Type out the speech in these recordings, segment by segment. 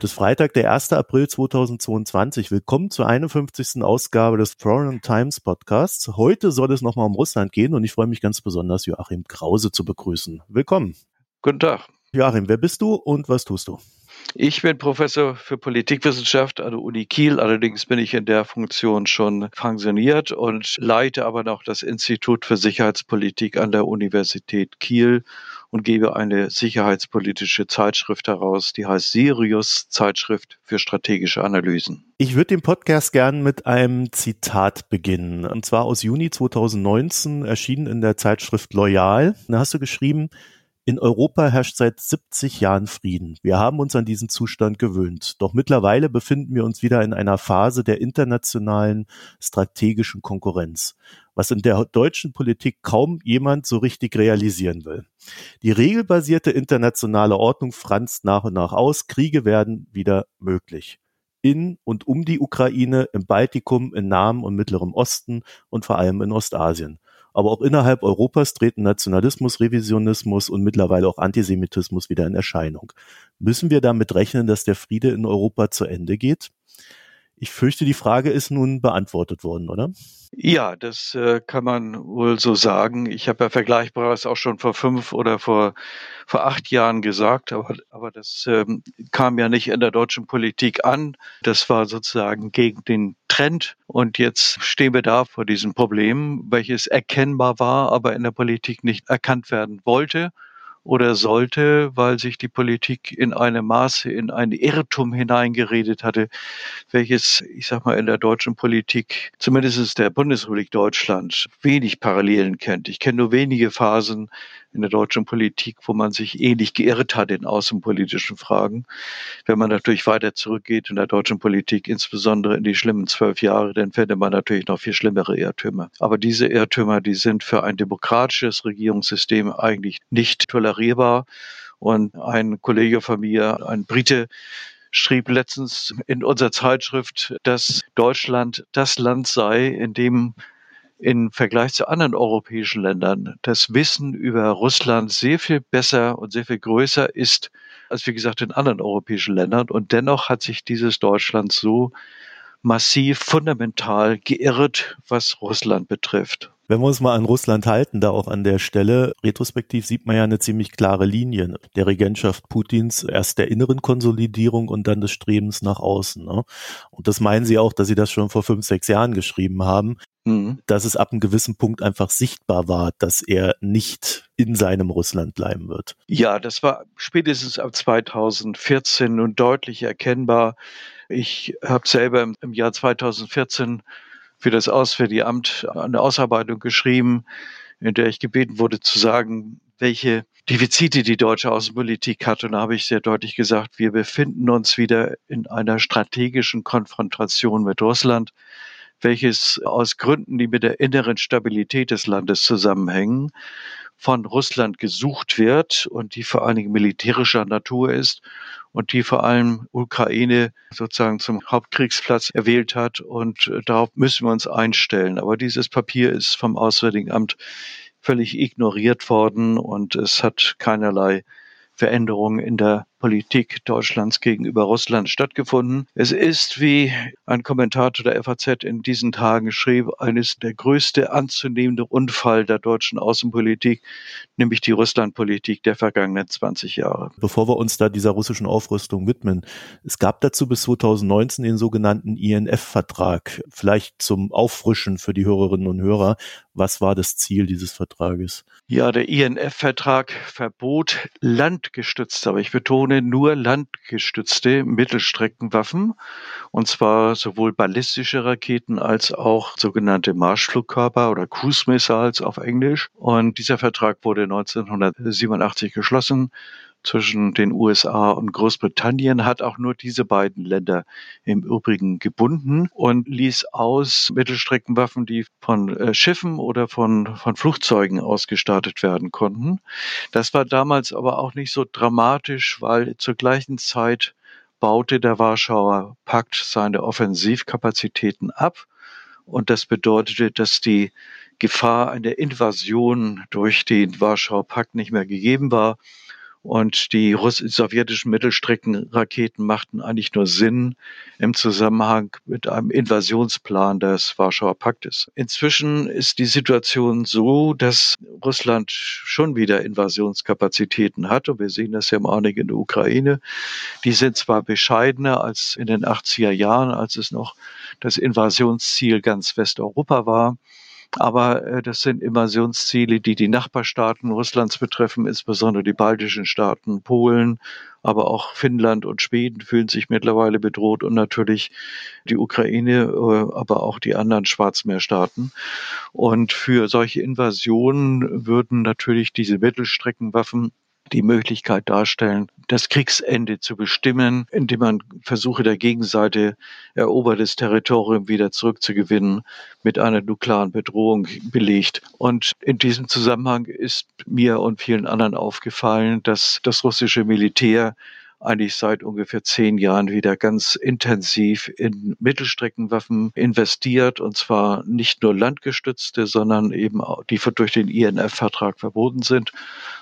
Heute ist Freitag, der 1. April 2022. Willkommen zur 51. Ausgabe des Foreign Times Podcasts. Heute soll es nochmal um Russland gehen und ich freue mich ganz besonders, Joachim Krause zu begrüßen. Willkommen. Guten Tag. Joachim, wer bist du und was tust du? Ich bin Professor für Politikwissenschaft an der Uni Kiel. Allerdings bin ich in der Funktion schon pensioniert und leite aber noch das Institut für Sicherheitspolitik an der Universität Kiel und gebe eine sicherheitspolitische Zeitschrift heraus, die heißt Sirius Zeitschrift für strategische Analysen. Ich würde den Podcast gern mit einem Zitat beginnen, und zwar aus Juni 2019, erschienen in der Zeitschrift Loyal. Da hast du geschrieben, in Europa herrscht seit 70 Jahren Frieden. Wir haben uns an diesen Zustand gewöhnt. Doch mittlerweile befinden wir uns wieder in einer Phase der internationalen strategischen Konkurrenz, was in der deutschen Politik kaum jemand so richtig realisieren will. Die regelbasierte internationale Ordnung franzt nach und nach aus. Kriege werden wieder möglich in und um die Ukraine, im Baltikum, in Nahen und Mittlerem Osten und vor allem in Ostasien. Aber auch innerhalb Europas treten Nationalismus, Revisionismus und mittlerweile auch Antisemitismus wieder in Erscheinung. Müssen wir damit rechnen, dass der Friede in Europa zu Ende geht? Ich fürchte, die Frage ist nun beantwortet worden, oder? Ja, das äh, kann man wohl so sagen. Ich habe ja Vergleichbares auch schon vor fünf oder vor, vor acht Jahren gesagt, aber, aber das ähm, kam ja nicht in der deutschen Politik an. Das war sozusagen gegen den Trend. Und jetzt stehen wir da vor diesem Problem, welches erkennbar war, aber in der Politik nicht erkannt werden wollte oder sollte, weil sich die Politik in einem Maße in ein Irrtum hineingeredet hatte, welches, ich sag mal, in der deutschen Politik, zumindest der Bundesrepublik Deutschland, wenig Parallelen kennt. Ich kenne nur wenige Phasen in der deutschen Politik, wo man sich ähnlich geirrt hat in außenpolitischen Fragen. Wenn man natürlich weiter zurückgeht in der deutschen Politik, insbesondere in die schlimmen zwölf Jahre, dann findet man natürlich noch viel schlimmere Irrtümer. Aber diese Irrtümer, die sind für ein demokratisches Regierungssystem eigentlich nicht tolerierbar. Und ein Kollege von mir, ein Brite, schrieb letztens in unserer Zeitschrift, dass Deutschland das Land sei, in dem im Vergleich zu anderen europäischen Ländern das Wissen über Russland sehr viel besser und sehr viel größer ist als, wie gesagt, in anderen europäischen Ländern. Und dennoch hat sich dieses Deutschland so massiv, fundamental geirrt, was Russland betrifft. Wenn wir uns mal an Russland halten, da auch an der Stelle, retrospektiv sieht man ja eine ziemlich klare Linie der Regentschaft Putins, erst der inneren Konsolidierung und dann des Strebens nach außen. Ne? Und das meinen Sie auch, dass Sie das schon vor fünf, sechs Jahren geschrieben haben, mhm. dass es ab einem gewissen Punkt einfach sichtbar war, dass er nicht in seinem Russland bleiben wird. Ja, das war spätestens ab 2014 nun deutlich erkennbar. Ich habe selber im Jahr 2014 für das Auswärtige Amt eine Ausarbeitung geschrieben, in der ich gebeten wurde zu sagen, welche Defizite die deutsche Außenpolitik hat. Und da habe ich sehr deutlich gesagt, wir befinden uns wieder in einer strategischen Konfrontation mit Russland, welches aus Gründen, die mit der inneren Stabilität des Landes zusammenhängen, von Russland gesucht wird und die vor allen Dingen militärischer Natur ist und die vor allem Ukraine sozusagen zum Hauptkriegsplatz erwählt hat. Und äh, darauf müssen wir uns einstellen. Aber dieses Papier ist vom Auswärtigen Amt völlig ignoriert worden und es hat keinerlei Veränderungen in der Politik Deutschlands gegenüber Russland stattgefunden. Es ist, wie ein Kommentator der FAZ in diesen Tagen schrieb, eines der größte anzunehmende Unfall der deutschen Außenpolitik, nämlich die Russlandpolitik der vergangenen 20 Jahre. Bevor wir uns da dieser russischen Aufrüstung widmen, es gab dazu bis 2019 den sogenannten INF-Vertrag. Vielleicht zum Auffrischen für die Hörerinnen und Hörer. Was war das Ziel dieses Vertrages? Ja, der INF-Vertrag verbot landgestützte, aber ich betone ohne nur landgestützte Mittelstreckenwaffen, und zwar sowohl ballistische Raketen als auch sogenannte Marschflugkörper oder Cruise Missiles auf Englisch. Und dieser Vertrag wurde 1987 geschlossen zwischen den USA und Großbritannien hat auch nur diese beiden Länder im Übrigen gebunden und ließ aus Mittelstreckenwaffen, die von äh, Schiffen oder von, von Flugzeugen ausgestattet werden konnten. Das war damals aber auch nicht so dramatisch, weil zur gleichen Zeit baute der Warschauer Pakt seine Offensivkapazitäten ab. Und das bedeutete, dass die Gefahr einer Invasion durch den Warschauer Pakt nicht mehr gegeben war. Und die sowjetischen Mittelstreckenraketen machten eigentlich nur Sinn im Zusammenhang mit einem Invasionsplan des Warschauer Paktes. Inzwischen ist die Situation so, dass Russland schon wieder Invasionskapazitäten hat. Und wir sehen das ja im Augenblick in der Ukraine. Die sind zwar bescheidener als in den 80er Jahren, als es noch das Invasionsziel ganz Westeuropa war. Aber äh, das sind Invasionsziele, die die Nachbarstaaten Russlands betreffen, insbesondere die baltischen Staaten, Polen, aber auch Finnland und Schweden fühlen sich mittlerweile bedroht und natürlich die Ukraine, äh, aber auch die anderen Schwarzmeerstaaten. Und für solche Invasionen würden natürlich diese Mittelstreckenwaffen die Möglichkeit darstellen, das Kriegsende zu bestimmen, indem man Versuche der Gegenseite, erobertes Territorium wieder zurückzugewinnen, mit einer nuklearen Bedrohung belegt. Und in diesem Zusammenhang ist mir und vielen anderen aufgefallen, dass das russische Militär eigentlich seit ungefähr zehn Jahren wieder ganz intensiv in Mittelstreckenwaffen investiert und zwar nicht nur landgestützte, sondern eben auch die durch den INF-Vertrag verboten sind,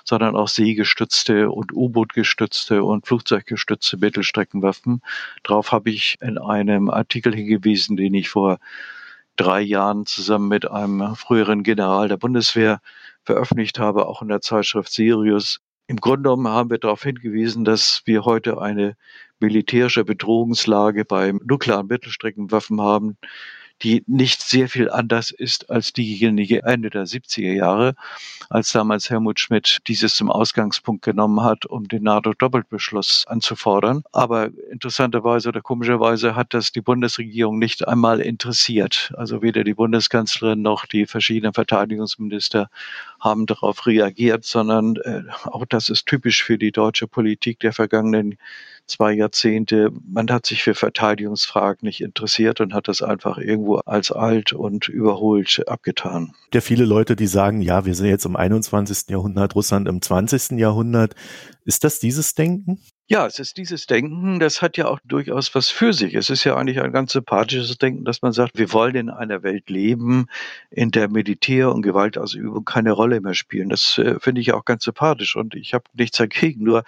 sondern auch seegestützte und U-Boot-gestützte und Flugzeuggestützte Mittelstreckenwaffen. Darauf habe ich in einem Artikel hingewiesen, den ich vor drei Jahren zusammen mit einem früheren General der Bundeswehr veröffentlicht habe, auch in der Zeitschrift Sirius. Im Grunde genommen haben wir darauf hingewiesen, dass wir heute eine militärische Bedrohungslage beim nuklearen Mittelstreckenwaffen haben, die nicht sehr viel anders ist als diejenige Ende der 70er Jahre, als damals Helmut Schmidt dieses zum Ausgangspunkt genommen hat, um den NATO-Doppelbeschluss anzufordern. Aber interessanterweise oder komischerweise hat das die Bundesregierung nicht einmal interessiert. Also weder die Bundeskanzlerin noch die verschiedenen Verteidigungsminister haben darauf reagiert, sondern äh, auch das ist typisch für die deutsche Politik der vergangenen zwei Jahrzehnte. Man hat sich für Verteidigungsfragen nicht interessiert und hat das einfach irgendwo als alt und überholt abgetan. Ja, viele Leute, die sagen, ja, wir sind jetzt im 21. Jahrhundert, Russland im 20. Jahrhundert. Ist das dieses Denken? Ja, es ist dieses Denken, das hat ja auch durchaus was für sich. Es ist ja eigentlich ein ganz sympathisches Denken, dass man sagt, wir wollen in einer Welt leben, in der Militär und Gewaltausübung keine Rolle mehr spielen. Das äh, finde ich auch ganz sympathisch und ich habe nichts dagegen. Nur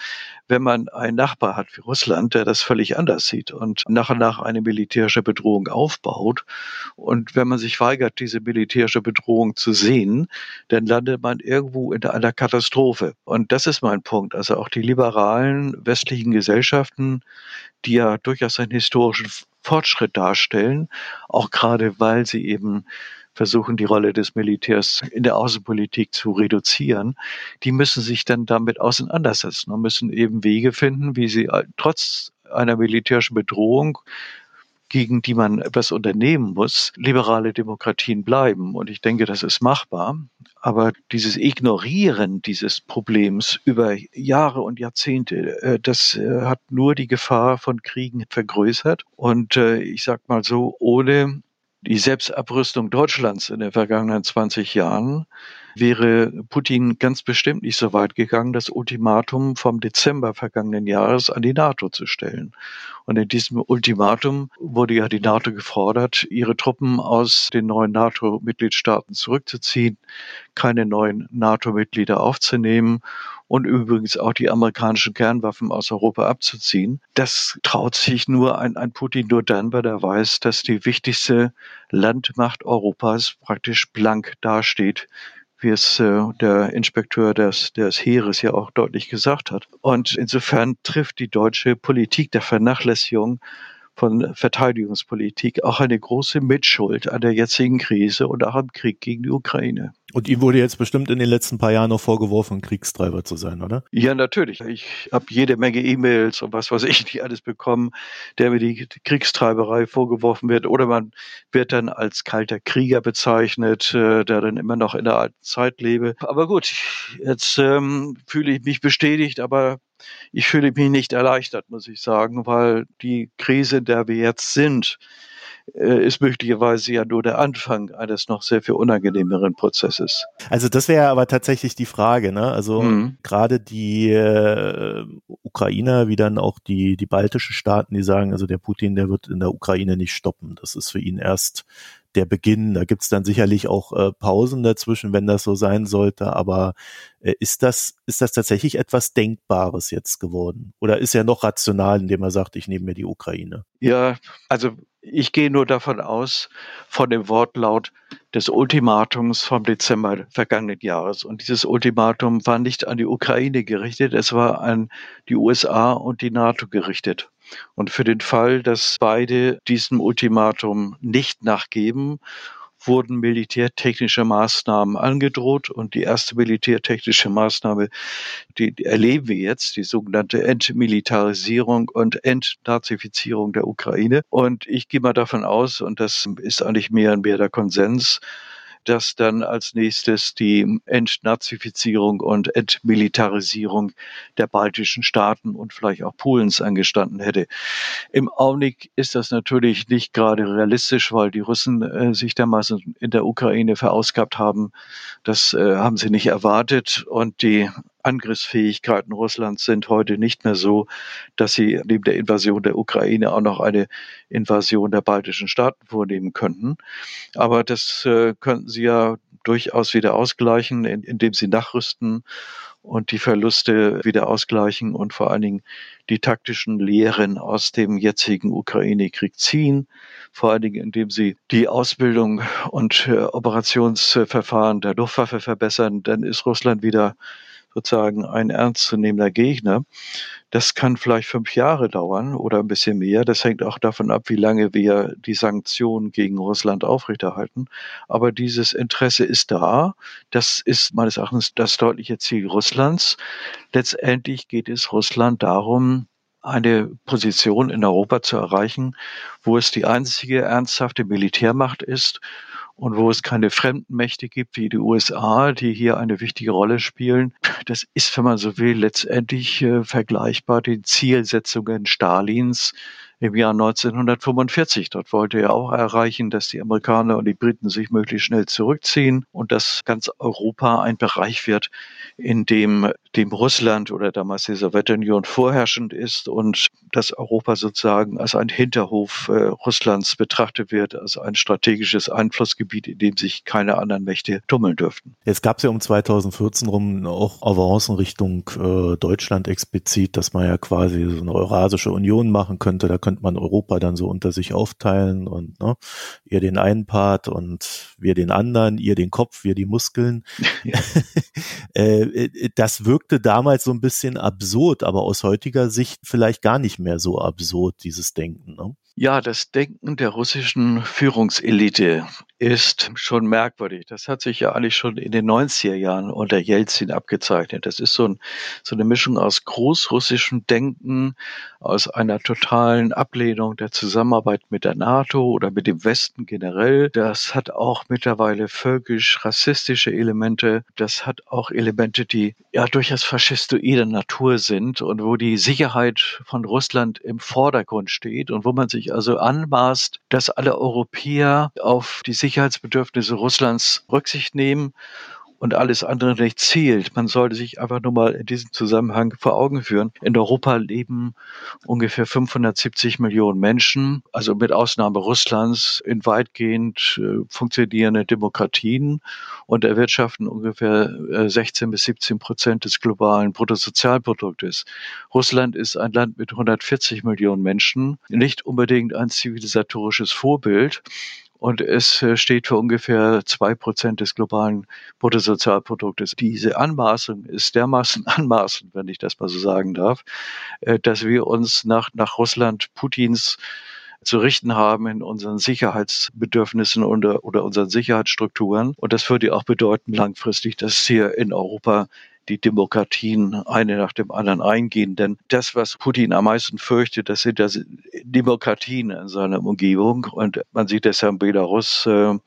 wenn man einen Nachbar hat wie Russland, der das völlig anders sieht und nach und nach eine militärische Bedrohung aufbaut und wenn man sich weigert, diese militärische Bedrohung zu sehen, dann landet man irgendwo in einer Katastrophe. Und das ist mein Punkt. Also auch die liberalen westlichen westlichen Gesellschaften, die ja durchaus einen historischen Fortschritt darstellen, auch gerade weil sie eben versuchen, die Rolle des Militärs in der Außenpolitik zu reduzieren, die müssen sich dann damit auseinandersetzen und müssen eben Wege finden, wie sie trotz einer militärischen Bedrohung gegen die man etwas unternehmen muss, liberale Demokratien bleiben. Und ich denke, das ist machbar. Aber dieses Ignorieren dieses Problems über Jahre und Jahrzehnte, äh, das äh, hat nur die Gefahr von Kriegen vergrößert. Und äh, ich sag mal so, ohne die Selbstabrüstung Deutschlands in den vergangenen 20 Jahren wäre Putin ganz bestimmt nicht so weit gegangen, das Ultimatum vom Dezember vergangenen Jahres an die NATO zu stellen. Und in diesem Ultimatum wurde ja die NATO gefordert, ihre Truppen aus den neuen NATO-Mitgliedstaaten zurückzuziehen, keine neuen NATO-Mitglieder aufzunehmen und übrigens auch die amerikanischen Kernwaffen aus Europa abzuziehen. Das traut sich nur ein, ein Putin nur dann, weil er weiß, dass die wichtigste Landmacht Europas praktisch blank dasteht wie es äh, der Inspekteur des, des Heeres ja auch deutlich gesagt hat. Und insofern trifft die deutsche Politik der Vernachlässigung von Verteidigungspolitik auch eine große Mitschuld an der jetzigen Krise und auch am Krieg gegen die Ukraine. Und ihm wurde jetzt bestimmt in den letzten paar Jahren noch vorgeworfen, Kriegstreiber zu sein, oder? Ja, natürlich. Ich habe jede Menge E-Mails und was weiß ich nicht alles bekommen, der mir die Kriegstreiberei vorgeworfen wird. Oder man wird dann als kalter Krieger bezeichnet, äh, der dann immer noch in der alten Zeit lebe. Aber gut, jetzt ähm, fühle ich mich bestätigt, aber ich fühle mich nicht erleichtert, muss ich sagen, weil die Krise, in der wir jetzt sind, äh, ist möglicherweise ja nur der Anfang eines noch sehr viel unangenehmeren Prozesses. Also das wäre aber tatsächlich die Frage, ne? Also mhm. gerade die äh, Ukrainer, wie dann auch die, die baltischen Staaten, die sagen, also der Putin, der wird in der Ukraine nicht stoppen. Das ist für ihn erst der Beginn. Da gibt's dann sicherlich auch äh, Pausen dazwischen, wenn das so sein sollte. Aber äh, ist das ist das tatsächlich etwas Denkbares jetzt geworden? Oder ist er noch rational, indem er sagt, ich nehme mir die Ukraine? Ja, also ich gehe nur davon aus, von dem Wortlaut des Ultimatums vom Dezember vergangenen Jahres. Und dieses Ultimatum war nicht an die Ukraine gerichtet, es war an die USA und die NATO gerichtet. Und für den Fall, dass beide diesem Ultimatum nicht nachgeben wurden militärtechnische Maßnahmen angedroht und die erste militärtechnische Maßnahme, die erleben wir jetzt, die sogenannte Entmilitarisierung und Entnazifizierung der Ukraine. Und ich gehe mal davon aus, und das ist eigentlich mehr und mehr der Konsens, dass dann als nächstes die Entnazifizierung und Entmilitarisierung der baltischen Staaten und vielleicht auch Polens angestanden hätte. Im Augenblick ist das natürlich nicht gerade realistisch, weil die Russen äh, sich dermaßen in der Ukraine verausgabt haben. Das äh, haben sie nicht erwartet und die Angriffsfähigkeiten Russlands sind heute nicht mehr so, dass sie neben der Invasion der Ukraine auch noch eine Invasion der baltischen Staaten vornehmen könnten. Aber das äh, könnten sie ja durchaus wieder ausgleichen, indem sie nachrüsten und die Verluste wieder ausgleichen und vor allen Dingen die taktischen Lehren aus dem jetzigen Ukraine-Krieg ziehen, vor allen Dingen indem sie die Ausbildung und äh, Operationsverfahren der Luftwaffe verbessern, dann ist Russland wieder sozusagen ein ernstzunehmender Gegner. Das kann vielleicht fünf Jahre dauern oder ein bisschen mehr. Das hängt auch davon ab, wie lange wir die Sanktionen gegen Russland aufrechterhalten. Aber dieses Interesse ist da. Das ist meines Erachtens das deutliche Ziel Russlands. Letztendlich geht es Russland darum, eine Position in Europa zu erreichen, wo es die einzige ernsthafte Militärmacht ist und wo es keine fremden Mächte gibt wie die USA, die hier eine wichtige Rolle spielen. Das ist, wenn man so will, letztendlich äh, vergleichbar den Zielsetzungen Stalins im Jahr 1945. Dort wollte er auch erreichen, dass die Amerikaner und die Briten sich möglichst schnell zurückziehen und dass ganz Europa ein Bereich wird, in dem, dem Russland oder damals die Sowjetunion vorherrschend ist und dass Europa sozusagen als ein Hinterhof äh, Russlands betrachtet wird, als ein strategisches Einflussgebiet, in dem sich keine anderen Mächte tummeln dürften. Jetzt gab es ja um 2014 rum auch Avancen Richtung äh, Deutschland explizit, dass man ja quasi so eine Eurasische Union machen könnte. Da könnte könnte man Europa dann so unter sich aufteilen und ne, ihr den einen Part und wir den anderen, ihr den Kopf, wir die Muskeln. Ja. Äh, äh, das wirkte damals so ein bisschen absurd, aber aus heutiger Sicht vielleicht gar nicht mehr so absurd, dieses Denken. Ne? Ja, das Denken der russischen Führungselite ist schon merkwürdig. Das hat sich ja eigentlich schon in den 90er Jahren unter Jelzin abgezeichnet. Das ist so, ein, so eine Mischung aus großrussischem Denken, aus einer totalen Ablehnung der Zusammenarbeit mit der NATO oder mit dem Westen generell. Das hat auch mittlerweile völkisch-rassistische Elemente. Das hat auch Elemente, die ja durchaus faschistoide Natur sind und wo die Sicherheit von Russland im Vordergrund steht und wo man sich also anmaßt, dass alle Europäer auf die Sicherheitsbedürfnisse Russlands Rücksicht nehmen und alles andere nicht zählt. Man sollte sich einfach nur mal in diesem Zusammenhang vor Augen führen. In Europa leben ungefähr 570 Millionen Menschen, also mit Ausnahme Russlands, in weitgehend äh, funktionierende Demokratien und erwirtschaften ungefähr äh, 16 bis 17 Prozent des globalen Bruttosozialproduktes. Russland ist ein Land mit 140 Millionen Menschen, nicht unbedingt ein zivilisatorisches Vorbild und es äh, steht für ungefähr zwei Prozent des globalen Bruttosozialproduktes. Diese Anmaßung ist dermaßen anmaßend, wenn ich das mal so sagen darf, äh, dass wir uns nach, nach Russland Putins zu richten haben in unseren Sicherheitsbedürfnissen oder, oder unseren Sicherheitsstrukturen. Und das würde auch bedeuten langfristig, dass hier in Europa die Demokratien eine nach dem anderen eingehen. Denn das, was Putin am meisten fürchtet, das sind das Demokratien in seiner Umgebung. Und man sieht das ja in Belarus äh,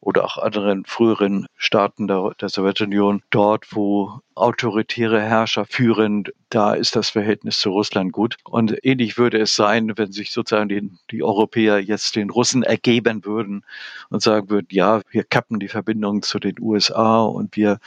oder auch anderen früheren Staaten der, der Sowjetunion, dort, wo autoritäre Herrscher führen, da ist das Verhältnis zu Russland gut. Und ähnlich würde es sein, wenn sich sozusagen die, die Europäer jetzt den Russen ergeben würden und sagen würden, ja, wir kappen die Verbindung zu den USA und wir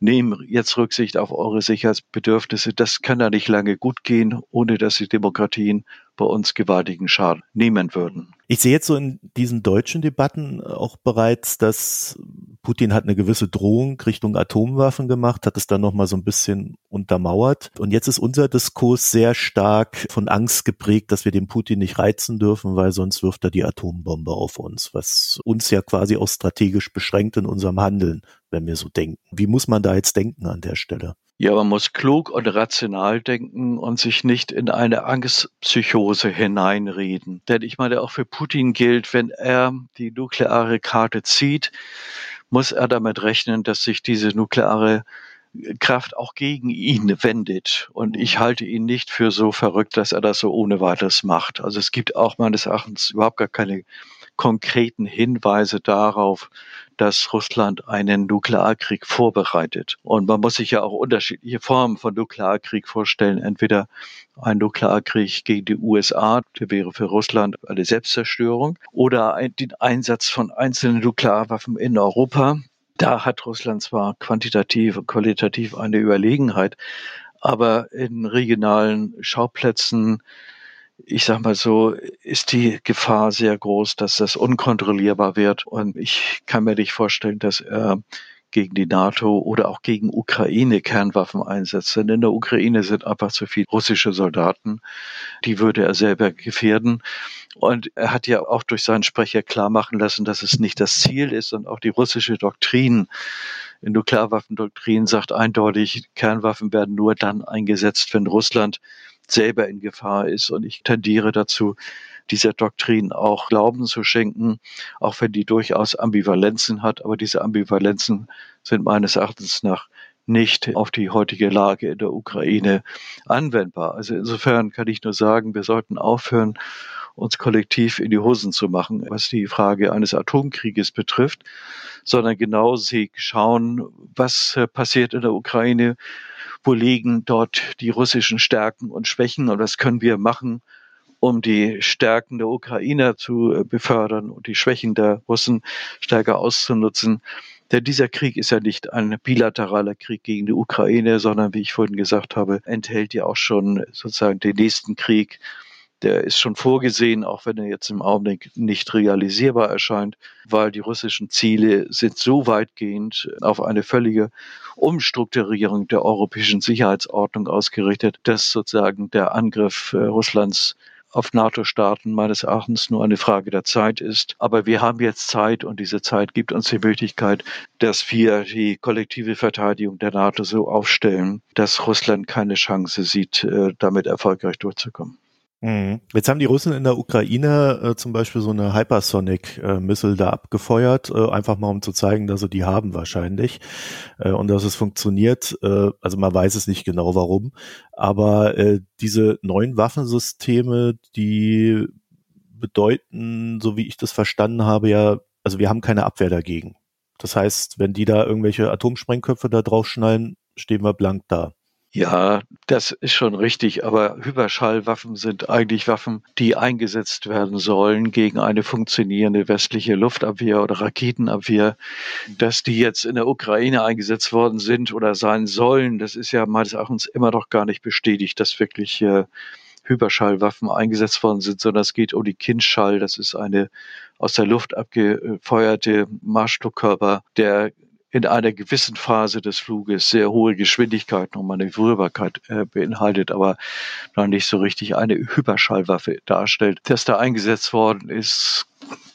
nehmen jetzt Rücksicht auf eure Sicherheitsbedürfnisse. Das kann da nicht lange gut gehen, ohne dass die Demokratien bei uns gewaltigen Schaden nehmen würden. Ich sehe jetzt so in diesen deutschen Debatten auch bereits, dass Putin hat eine gewisse Drohung Richtung Atomwaffen gemacht, hat es dann nochmal so ein bisschen untermauert. Und jetzt ist unser Diskurs sehr stark von Angst geprägt, dass wir den Putin nicht reizen dürfen, weil sonst wirft er die Atombombe auf uns, was uns ja quasi auch strategisch beschränkt in unserem Handeln, wenn wir so denken. Wie muss man da jetzt denken an der Stelle? Ja, man muss klug und rational denken und sich nicht in eine Angstpsychose hineinreden. Denn ich meine, auch für Putin gilt, wenn er die nukleare Karte zieht, muss er damit rechnen, dass sich diese nukleare Kraft auch gegen ihn wendet. Und ich halte ihn nicht für so verrückt, dass er das so ohne weiteres macht. Also es gibt auch meines Erachtens überhaupt gar keine konkreten Hinweise darauf, dass Russland einen Nuklearkrieg vorbereitet. Und man muss sich ja auch unterschiedliche Formen von Nuklearkrieg vorstellen. Entweder ein Nuklearkrieg gegen die USA, der wäre für Russland eine Selbstzerstörung, oder ein, den Einsatz von einzelnen Nuklearwaffen in Europa. Da hat Russland zwar quantitativ und qualitativ eine Überlegenheit, aber in regionalen Schauplätzen ich sag mal so, ist die Gefahr sehr groß, dass das unkontrollierbar wird. Und ich kann mir nicht vorstellen, dass er gegen die NATO oder auch gegen Ukraine Kernwaffen einsetzt. Denn in der Ukraine sind einfach zu viele russische Soldaten. Die würde er selber gefährden. Und er hat ja auch durch seinen Sprecher klar machen lassen, dass es nicht das Ziel ist und auch die russische Doktrin, Nuklearwaffendoktrin sagt eindeutig, Kernwaffen werden nur dann eingesetzt, wenn Russland selber in Gefahr ist. Und ich tendiere dazu, dieser Doktrin auch Glauben zu schenken, auch wenn die durchaus Ambivalenzen hat. Aber diese Ambivalenzen sind meines Erachtens nach nicht auf die heutige Lage in der Ukraine anwendbar. Also insofern kann ich nur sagen, wir sollten aufhören, uns kollektiv in die Hosen zu machen, was die Frage eines Atomkrieges betrifft, sondern genau sie schauen, was passiert in der Ukraine, wo liegen dort die russischen Stärken und Schwächen und was können wir machen, um die Stärken der Ukrainer zu äh, befördern und die Schwächen der Russen stärker auszunutzen. Denn dieser Krieg ist ja nicht ein bilateraler Krieg gegen die Ukraine, sondern wie ich vorhin gesagt habe, enthält ja auch schon sozusagen den nächsten Krieg der ist schon vorgesehen, auch wenn er jetzt im Augenblick nicht realisierbar erscheint, weil die russischen Ziele sind so weitgehend auf eine völlige Umstrukturierung der europäischen Sicherheitsordnung ausgerichtet, dass sozusagen der Angriff äh, Russlands auf NATO-Staaten meines Erachtens nur eine Frage der Zeit ist. Aber wir haben jetzt Zeit und diese Zeit gibt uns die Möglichkeit, dass wir die kollektive Verteidigung der NATO so aufstellen, dass Russland keine Chance sieht, äh, damit erfolgreich durchzukommen. Mhm. Jetzt haben die Russen in der Ukraine äh, zum Beispiel so eine Hypersonic-Missile äh, da abgefeuert, äh, einfach mal um zu zeigen, dass sie die haben wahrscheinlich äh, und dass es funktioniert. Äh, also man weiß es nicht genau warum, aber äh, diese neuen Waffensysteme, die bedeuten, so wie ich das verstanden habe, ja, also wir haben keine Abwehr dagegen. Das heißt, wenn die da irgendwelche Atomsprengköpfe da draufschnallen, stehen wir blank da. Ja, das ist schon richtig, aber Hyperschallwaffen sind eigentlich Waffen, die eingesetzt werden sollen gegen eine funktionierende westliche Luftabwehr oder Raketenabwehr. Dass die jetzt in der Ukraine eingesetzt worden sind oder sein sollen, das ist ja meines Erachtens immer noch gar nicht bestätigt, dass wirklich äh, Hyperschallwaffen eingesetzt worden sind, sondern es geht um die Kindschall. Das ist eine aus der Luft abgefeuerte Marschflugkörper, der in einer gewissen Phase des Fluges sehr hohe Geschwindigkeiten und Manövrierbarkeit äh, beinhaltet, aber noch nicht so richtig eine Hyperschallwaffe darstellt. Dass da eingesetzt worden ist,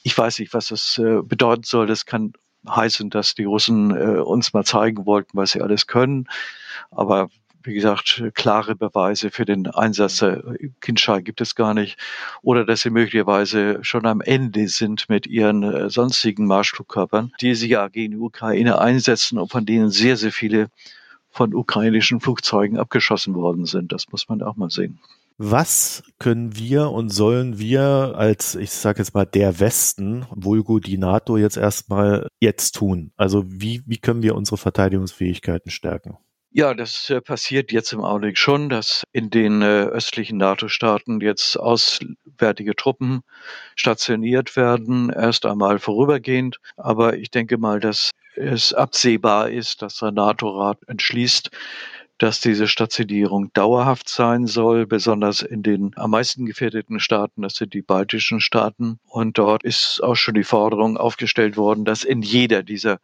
ich weiß nicht, was das äh, bedeuten soll. Das kann heißen, dass die Russen äh, uns mal zeigen wollten, was sie alles können. Aber wie gesagt, klare Beweise für den Einsatz der Kindschall gibt es gar nicht. Oder dass sie möglicherweise schon am Ende sind mit ihren äh, sonstigen Marschflugkörpern, die sie ja gegen die Ukraine einsetzen und von denen sehr, sehr viele von ukrainischen Flugzeugen abgeschossen worden sind. Das muss man auch mal sehen. Was können wir und sollen wir als, ich sage jetzt mal, der Westen, vulgo die NATO jetzt erstmal jetzt tun? Also wie, wie können wir unsere Verteidigungsfähigkeiten stärken? Ja, das äh, passiert jetzt im Augenblick schon, dass in den äh, östlichen NATO-Staaten jetzt auswärtige Truppen stationiert werden, erst einmal vorübergehend. Aber ich denke mal, dass es absehbar ist, dass der NATO-Rat entschließt, dass diese Stationierung dauerhaft sein soll, besonders in den am meisten gefährdeten Staaten, das sind die baltischen Staaten. Und dort ist auch schon die Forderung aufgestellt worden, dass in jeder dieser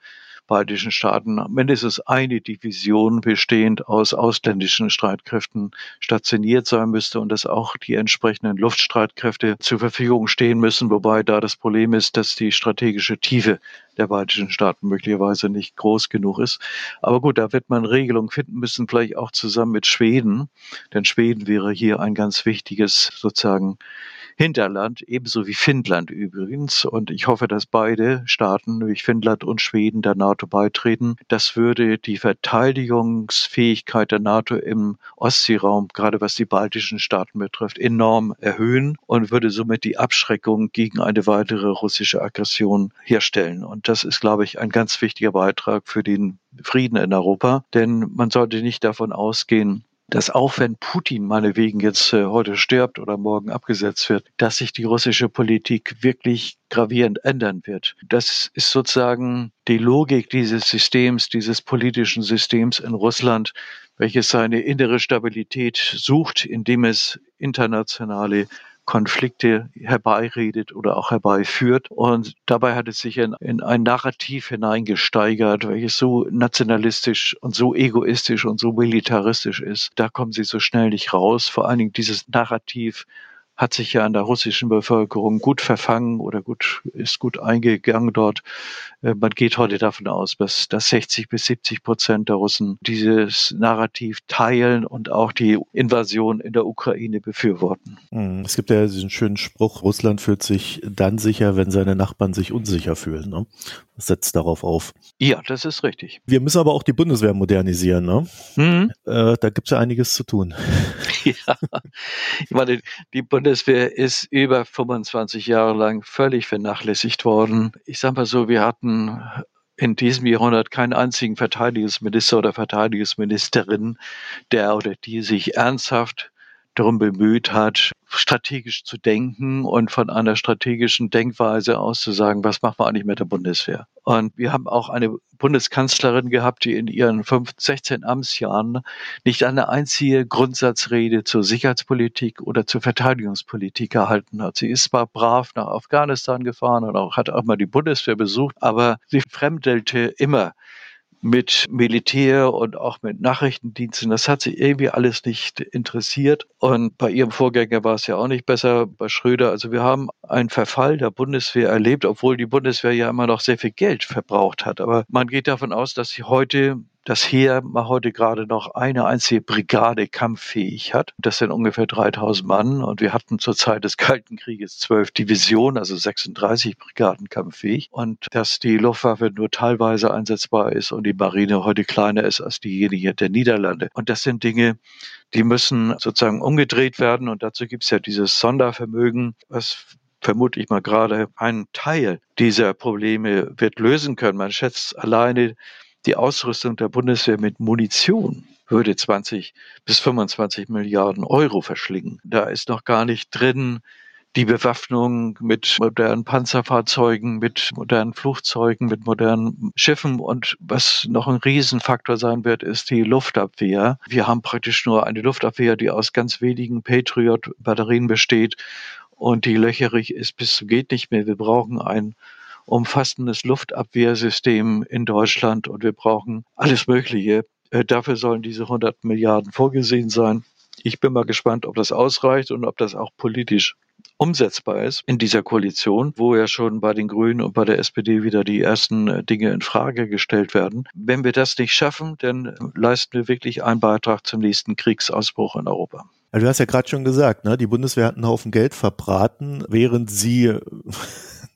baltischen Staaten mindestens eine Division bestehend aus ausländischen Streitkräften stationiert sein müsste und dass auch die entsprechenden Luftstreitkräfte zur Verfügung stehen müssen, wobei da das Problem ist, dass die strategische Tiefe der baltischen Staaten möglicherweise nicht groß genug ist. Aber gut, da wird man Regelungen finden müssen, vielleicht auch zusammen mit Schweden, denn Schweden wäre hier ein ganz wichtiges sozusagen Hinterland, ebenso wie Finnland übrigens. Und ich hoffe, dass beide Staaten, nämlich Finnland und Schweden, der NATO beitreten. Das würde die Verteidigungsfähigkeit der NATO im Ostseeraum, gerade was die baltischen Staaten betrifft, enorm erhöhen und würde somit die Abschreckung gegen eine weitere russische Aggression herstellen. Und das ist, glaube ich, ein ganz wichtiger Beitrag für den Frieden in Europa. Denn man sollte nicht davon ausgehen, dass auch wenn Putin meinetwegen jetzt äh, heute stirbt oder morgen abgesetzt wird, dass sich die russische Politik wirklich gravierend ändern wird. Das ist sozusagen die Logik dieses Systems, dieses politischen Systems in Russland, welches seine innere Stabilität sucht, indem es internationale Konflikte herbeiredet oder auch herbeiführt. Und dabei hat es sich in, in ein Narrativ hineingesteigert, welches so nationalistisch und so egoistisch und so militaristisch ist. Da kommen sie so schnell nicht raus. Vor allen Dingen dieses Narrativ hat sich ja an der russischen Bevölkerung gut verfangen oder gut, ist gut eingegangen dort. Äh, man geht heute davon aus, dass, dass 60 bis 70 Prozent der Russen dieses Narrativ teilen und auch die Invasion in der Ukraine befürworten. Hm, es gibt ja diesen schönen Spruch, Russland fühlt sich dann sicher, wenn seine Nachbarn sich unsicher fühlen. Ne? Das setzt darauf auf. Ja, das ist richtig. Wir müssen aber auch die Bundeswehr modernisieren. Ne? Mhm. Äh, da gibt es ja einiges zu tun. Ja, ich meine, die Bundeswehr ist über 25 Jahre lang völlig vernachlässigt worden. Ich sage mal so, wir hatten in diesem Jahrhundert keinen einzigen Verteidigungsminister oder Verteidigungsministerin, der oder die sich ernsthaft darum bemüht hat, strategisch zu denken und von einer strategischen Denkweise aus zu sagen, was machen wir eigentlich mit der Bundeswehr? Und wir haben auch eine Bundeskanzlerin gehabt, die in ihren 15, 16 Amtsjahren nicht eine einzige Grundsatzrede zur Sicherheitspolitik oder zur Verteidigungspolitik gehalten hat. Sie ist zwar brav nach Afghanistan gefahren und auch hat auch mal die Bundeswehr besucht, aber sie fremdelte immer mit Militär und auch mit Nachrichtendiensten. Das hat sie irgendwie alles nicht interessiert. Und bei ihrem Vorgänger war es ja auch nicht besser, bei Schröder. Also wir haben einen Verfall der Bundeswehr erlebt, obwohl die Bundeswehr ja immer noch sehr viel Geld verbraucht hat. Aber man geht davon aus, dass sie heute das Heer heute gerade noch eine einzige Brigade kampffähig hat. Das sind ungefähr 3000 Mann und wir hatten zur Zeit des Kalten Krieges zwölf Divisionen, also 36 Brigaden kampffähig und dass die Luftwaffe nur teilweise einsetzbar ist und die Marine heute kleiner ist als diejenige der Niederlande. Und das sind Dinge, die müssen sozusagen umgedreht werden und dazu gibt es ja dieses Sondervermögen, was vermute ich mal gerade einen Teil dieser Probleme wird lösen können. Man schätzt alleine die Ausrüstung der Bundeswehr mit Munition würde 20 bis 25 Milliarden Euro verschlingen. Da ist noch gar nicht drin die Bewaffnung mit modernen Panzerfahrzeugen, mit modernen Flugzeugen, mit modernen Schiffen. Und was noch ein Riesenfaktor sein wird, ist die Luftabwehr. Wir haben praktisch nur eine Luftabwehr, die aus ganz wenigen Patriot-Batterien besteht und die löcherig ist bis zu geht nicht mehr. Wir brauchen ein umfassendes Luftabwehrsystem in Deutschland und wir brauchen alles Mögliche. Äh, dafür sollen diese 100 Milliarden vorgesehen sein. Ich bin mal gespannt, ob das ausreicht und ob das auch politisch umsetzbar ist in dieser Koalition, wo ja schon bei den Grünen und bei der SPD wieder die ersten äh, Dinge in Frage gestellt werden. Wenn wir das nicht schaffen, dann leisten wir wirklich einen Beitrag zum nächsten Kriegsausbruch in Europa. Also du hast ja gerade schon gesagt, ne, die Bundeswehr hat einen Haufen Geld verbraten, während sie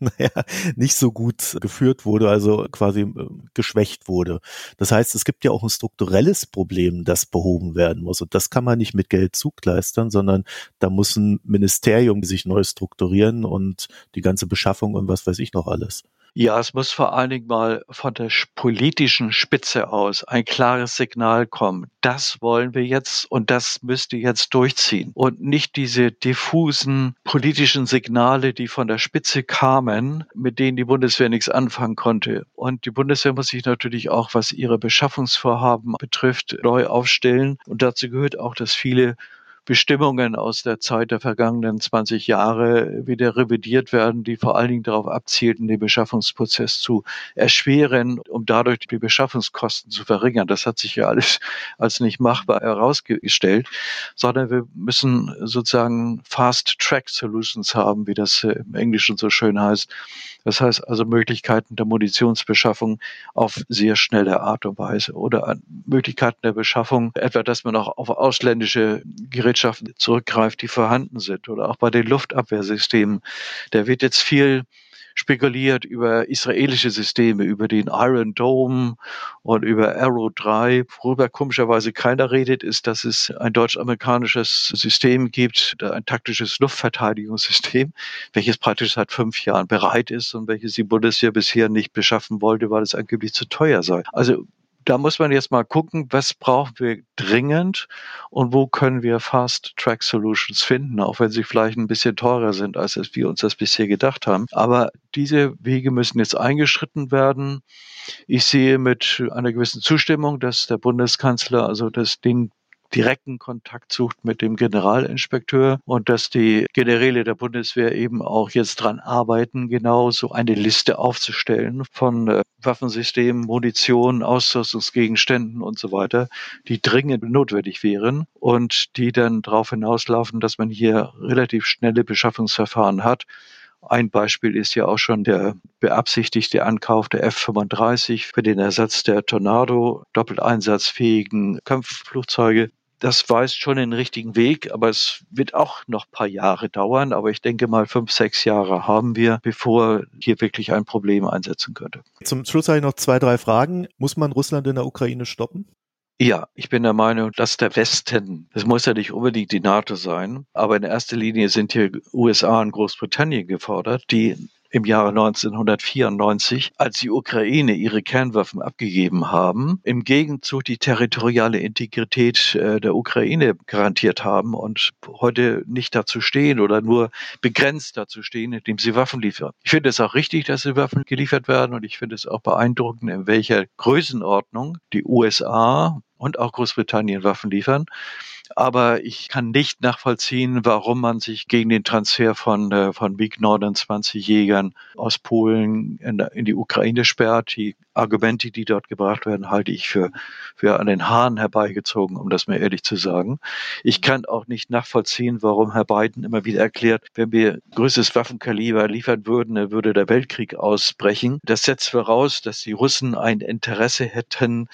naja, nicht so gut geführt wurde, also quasi äh, geschwächt wurde. Das heißt, es gibt ja auch ein strukturelles Problem, das behoben werden muss. Und das kann man nicht mit Geld zugleistern, sondern da muss ein Ministerium sich neu strukturieren und die ganze Beschaffung und was weiß ich noch alles. Ja, es muss vor allen Dingen mal von der politischen Spitze aus ein klares Signal kommen. Das wollen wir jetzt und das müsst ihr jetzt durchziehen. Und nicht diese diffusen politischen Signale, die von der Spitze kamen, mit denen die Bundeswehr nichts anfangen konnte. Und die Bundeswehr muss sich natürlich auch, was ihre Beschaffungsvorhaben betrifft, neu aufstellen. Und dazu gehört auch, dass viele Bestimmungen aus der Zeit der vergangenen 20 Jahre wieder revidiert werden, die vor allen Dingen darauf abzielten, den Beschaffungsprozess zu erschweren, um dadurch die Beschaffungskosten zu verringern. Das hat sich ja alles als nicht machbar herausgestellt, sondern wir müssen sozusagen Fast-Track-Solutions haben, wie das im Englischen so schön heißt. Das heißt also Möglichkeiten der Munitionsbeschaffung auf sehr schnelle Art und Weise oder Möglichkeiten der Beschaffung, etwa dass man auch auf ausländische Gerätschaften zurückgreift, die vorhanden sind oder auch bei den Luftabwehrsystemen. Da wird jetzt viel spekuliert über israelische Systeme, über den Iron Dome und über Arrow 3. Worüber komischerweise keiner redet, ist, dass es ein deutsch-amerikanisches System gibt, ein taktisches Luftverteidigungssystem, welches praktisch seit fünf Jahren bereit ist und welches die Bundeswehr bisher nicht beschaffen wollte, weil es angeblich zu teuer sei. Also da muss man jetzt mal gucken, was brauchen wir dringend und wo können wir Fast-Track-Solutions finden, auch wenn sie vielleicht ein bisschen teurer sind, als wir uns das bisher gedacht haben. Aber diese Wege müssen jetzt eingeschritten werden. Ich sehe mit einer gewissen Zustimmung, dass der Bundeskanzler also das den direkten Kontakt sucht mit dem Generalinspekteur und dass die Generäle der Bundeswehr eben auch jetzt dran arbeiten, genau so eine Liste aufzustellen von äh, Waffensystemen, Munition, Ausrüstungsgegenständen und so weiter, die dringend notwendig wären und die dann darauf hinauslaufen, dass man hier relativ schnelle Beschaffungsverfahren hat. Ein Beispiel ist ja auch schon der beabsichtigte Ankauf der F-35 für den Ersatz der Tornado doppelt einsatzfähigen Kampfflugzeuge das weist schon den richtigen Weg, aber es wird auch noch ein paar Jahre dauern. Aber ich denke mal, fünf, sechs Jahre haben wir, bevor hier wirklich ein Problem einsetzen könnte. Zum Schluss habe ich noch zwei, drei Fragen. Muss man Russland in der Ukraine stoppen? Ja, ich bin der Meinung, dass der Westen, das muss ja nicht unbedingt die NATO sein, aber in erster Linie sind hier USA und Großbritannien gefordert, die im Jahre 1994, als die Ukraine ihre Kernwaffen abgegeben haben, im Gegenzug die territoriale Integrität äh, der Ukraine garantiert haben und heute nicht dazu stehen oder nur begrenzt dazu stehen, indem sie Waffen liefern. Ich finde es auch richtig, dass sie Waffen geliefert werden und ich finde es auch beeindruckend, in welcher Größenordnung die USA und auch Großbritannien Waffen liefern aber ich kann nicht nachvollziehen, warum man sich gegen den Transfer von, äh, von MiG-29 Jägern aus Polen in, in, die Ukraine sperrt. Die Argumente, die dort gebracht werden, halte ich für, für an den Haaren herbeigezogen, um das mal ehrlich zu sagen. Ich kann auch nicht nachvollziehen, warum Herr Biden immer wieder erklärt, wenn wir größtes Waffenkaliber liefern würden, würde der Weltkrieg ausbrechen. Das setzt voraus, dass die Russen ein Interesse hätten,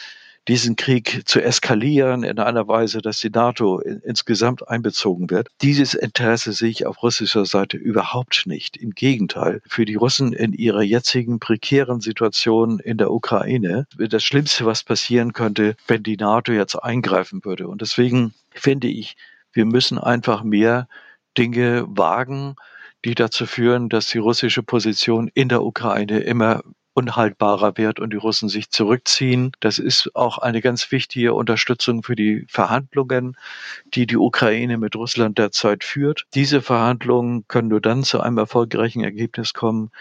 diesen Krieg zu eskalieren in einer Weise, dass die NATO in, insgesamt einbezogen wird. Dieses Interesse sehe ich auf russischer Seite überhaupt nicht. Im Gegenteil, für die Russen in ihrer jetzigen prekären Situation in der Ukraine das Schlimmste, was passieren könnte, wenn die NATO jetzt eingreifen würde. Und deswegen finde ich, wir müssen einfach mehr Dinge wagen, die dazu führen, dass die russische Position in der Ukraine immer unhaltbarer wird und die Russen sich zurückziehen. Das ist auch eine ganz wichtige Unterstützung für die Verhandlungen, die die Ukraine mit Russland derzeit führt. Diese Verhandlungen können nur dann zu einem erfolgreichen Ergebnis kommen,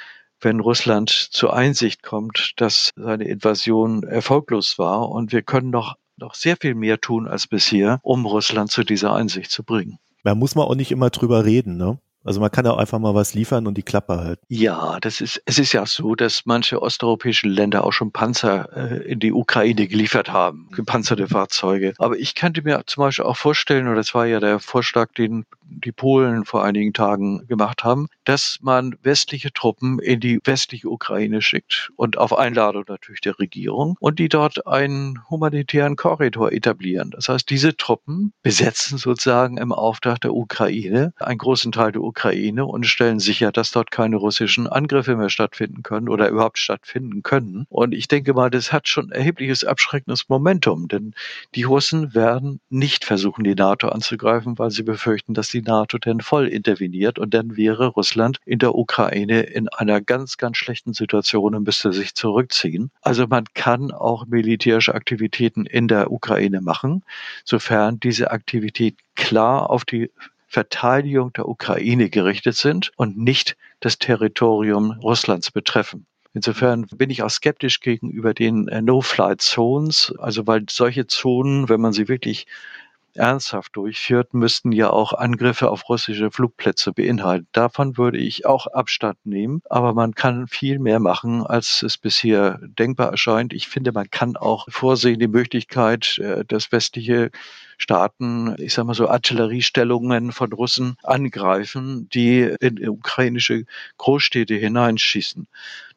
wenn Russland zur Einsicht kommt, dass seine Invasion erfolglos war und wir können noch noch sehr viel mehr tun als bisher, um Russland zu dieser Einsicht zu bringen. Da muss man auch nicht immer drüber reden, ne? Also man kann ja auch einfach mal was liefern und die Klappe halten. Ja, das ist, es ist ja so, dass manche osteuropäische Länder auch schon Panzer äh, in die Ukraine geliefert haben, gepanzerte Fahrzeuge. Aber ich könnte mir zum Beispiel auch vorstellen, oder das war ja der Vorschlag, den die Polen vor einigen Tagen gemacht haben, dass man westliche Truppen in die westliche Ukraine schickt und auf Einladung natürlich der Regierung und die dort einen humanitären Korridor etablieren. Das heißt, diese Truppen besetzen sozusagen im Auftrag der Ukraine einen großen Teil der Ukraine und stellen sicher, dass dort keine russischen Angriffe mehr stattfinden können oder überhaupt stattfinden können. Und ich denke mal, das hat schon erhebliches abschreckendes Momentum, denn die Russen werden nicht versuchen, die NATO anzugreifen, weil sie befürchten, dass die NATO dann voll interveniert und dann wäre Russland Russland in der Ukraine in einer ganz, ganz schlechten Situation und müsste sich zurückziehen. Also man kann auch militärische Aktivitäten in der Ukraine machen, sofern diese Aktivitäten klar auf die Verteidigung der Ukraine gerichtet sind und nicht das Territorium Russlands betreffen. Insofern bin ich auch skeptisch gegenüber den äh, No-Fly-Zones, also weil solche Zonen, wenn man sie wirklich ernsthaft durchführt, müssten ja auch Angriffe auf russische Flugplätze beinhalten. Davon würde ich auch Abstand nehmen, aber man kann viel mehr machen, als es bisher denkbar erscheint. Ich finde, man kann auch vorsehen die Möglichkeit, äh, dass westliche Staaten, ich sage mal so Artilleriestellungen von Russen angreifen, die in ukrainische Großstädte hineinschießen.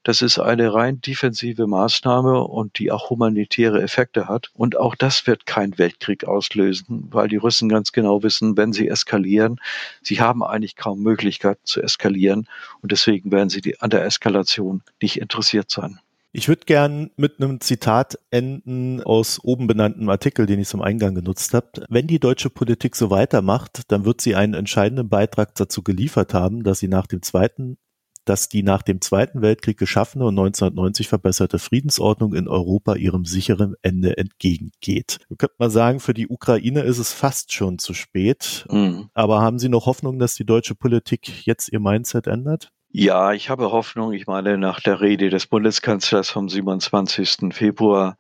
Das ist eine rein defensive Maßnahme und die auch humanitäre Effekte hat. Und auch das wird keinen Weltkrieg auslösen, weil die Russen ganz genau wissen, wenn sie eskalieren, sie haben eigentlich kaum Möglichkeiten zu eskalieren und deswegen werden sie an der Eskalation nicht interessiert sein. Ich würde gern mit einem Zitat enden aus oben benanntem Artikel, den ich zum Eingang genutzt habe. Wenn die deutsche Politik so weitermacht, dann wird sie einen entscheidenden Beitrag dazu geliefert haben, dass sie nach dem Zweiten dass die nach dem Zweiten Weltkrieg geschaffene und 1990 verbesserte Friedensordnung in Europa ihrem sicheren Ende entgegengeht. Man könnte mal sagen, für die Ukraine ist es fast schon zu spät. Mhm. Aber haben Sie noch Hoffnung, dass die deutsche Politik jetzt ihr Mindset ändert? Ja, ich habe Hoffnung. Ich meine, nach der Rede des Bundeskanzlers vom 27. Februar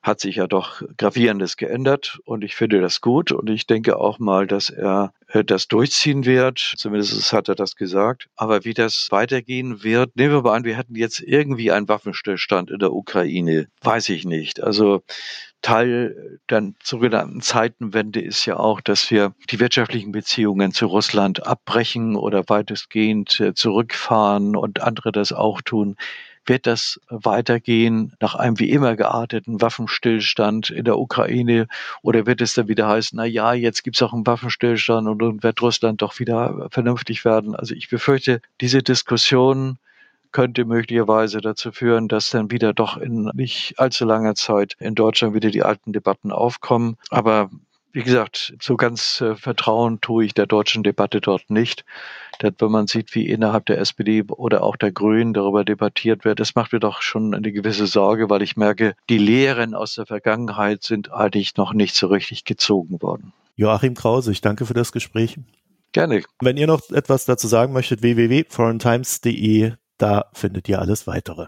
hat sich ja doch gravierendes geändert und ich finde das gut und ich denke auch mal, dass er äh, das durchziehen wird. Zumindest hat er das gesagt. Aber wie das weitergehen wird, nehmen wir mal an, wir hätten jetzt irgendwie einen Waffenstillstand in der Ukraine. Weiß ich nicht. Also Teil der sogenannten Zeitenwende ist ja auch, dass wir die wirtschaftlichen Beziehungen zu Russland abbrechen oder weitestgehend äh, zurückfahren und andere das auch tun. Wird das weitergehen nach einem wie immer gearteten Waffenstillstand in der Ukraine oder wird es dann wieder heißen, na ja, jetzt gibt's auch einen Waffenstillstand und dann wird Russland doch wieder vernünftig werden? Also ich befürchte, diese Diskussion könnte möglicherweise dazu führen, dass dann wieder doch in nicht allzu langer Zeit in Deutschland wieder die alten Debatten aufkommen. Aber wie gesagt, so ganz äh, vertrauen tue ich der deutschen Debatte dort nicht. Denn wenn man sieht, wie innerhalb der SPD oder auch der Grünen darüber debattiert wird, das macht mir doch schon eine gewisse Sorge, weil ich merke, die Lehren aus der Vergangenheit sind eigentlich noch nicht so richtig gezogen worden. Joachim Krause, ich danke für das Gespräch. Gerne. Wenn ihr noch etwas dazu sagen möchtet, www.foreigntimes.de da findet ihr alles weitere.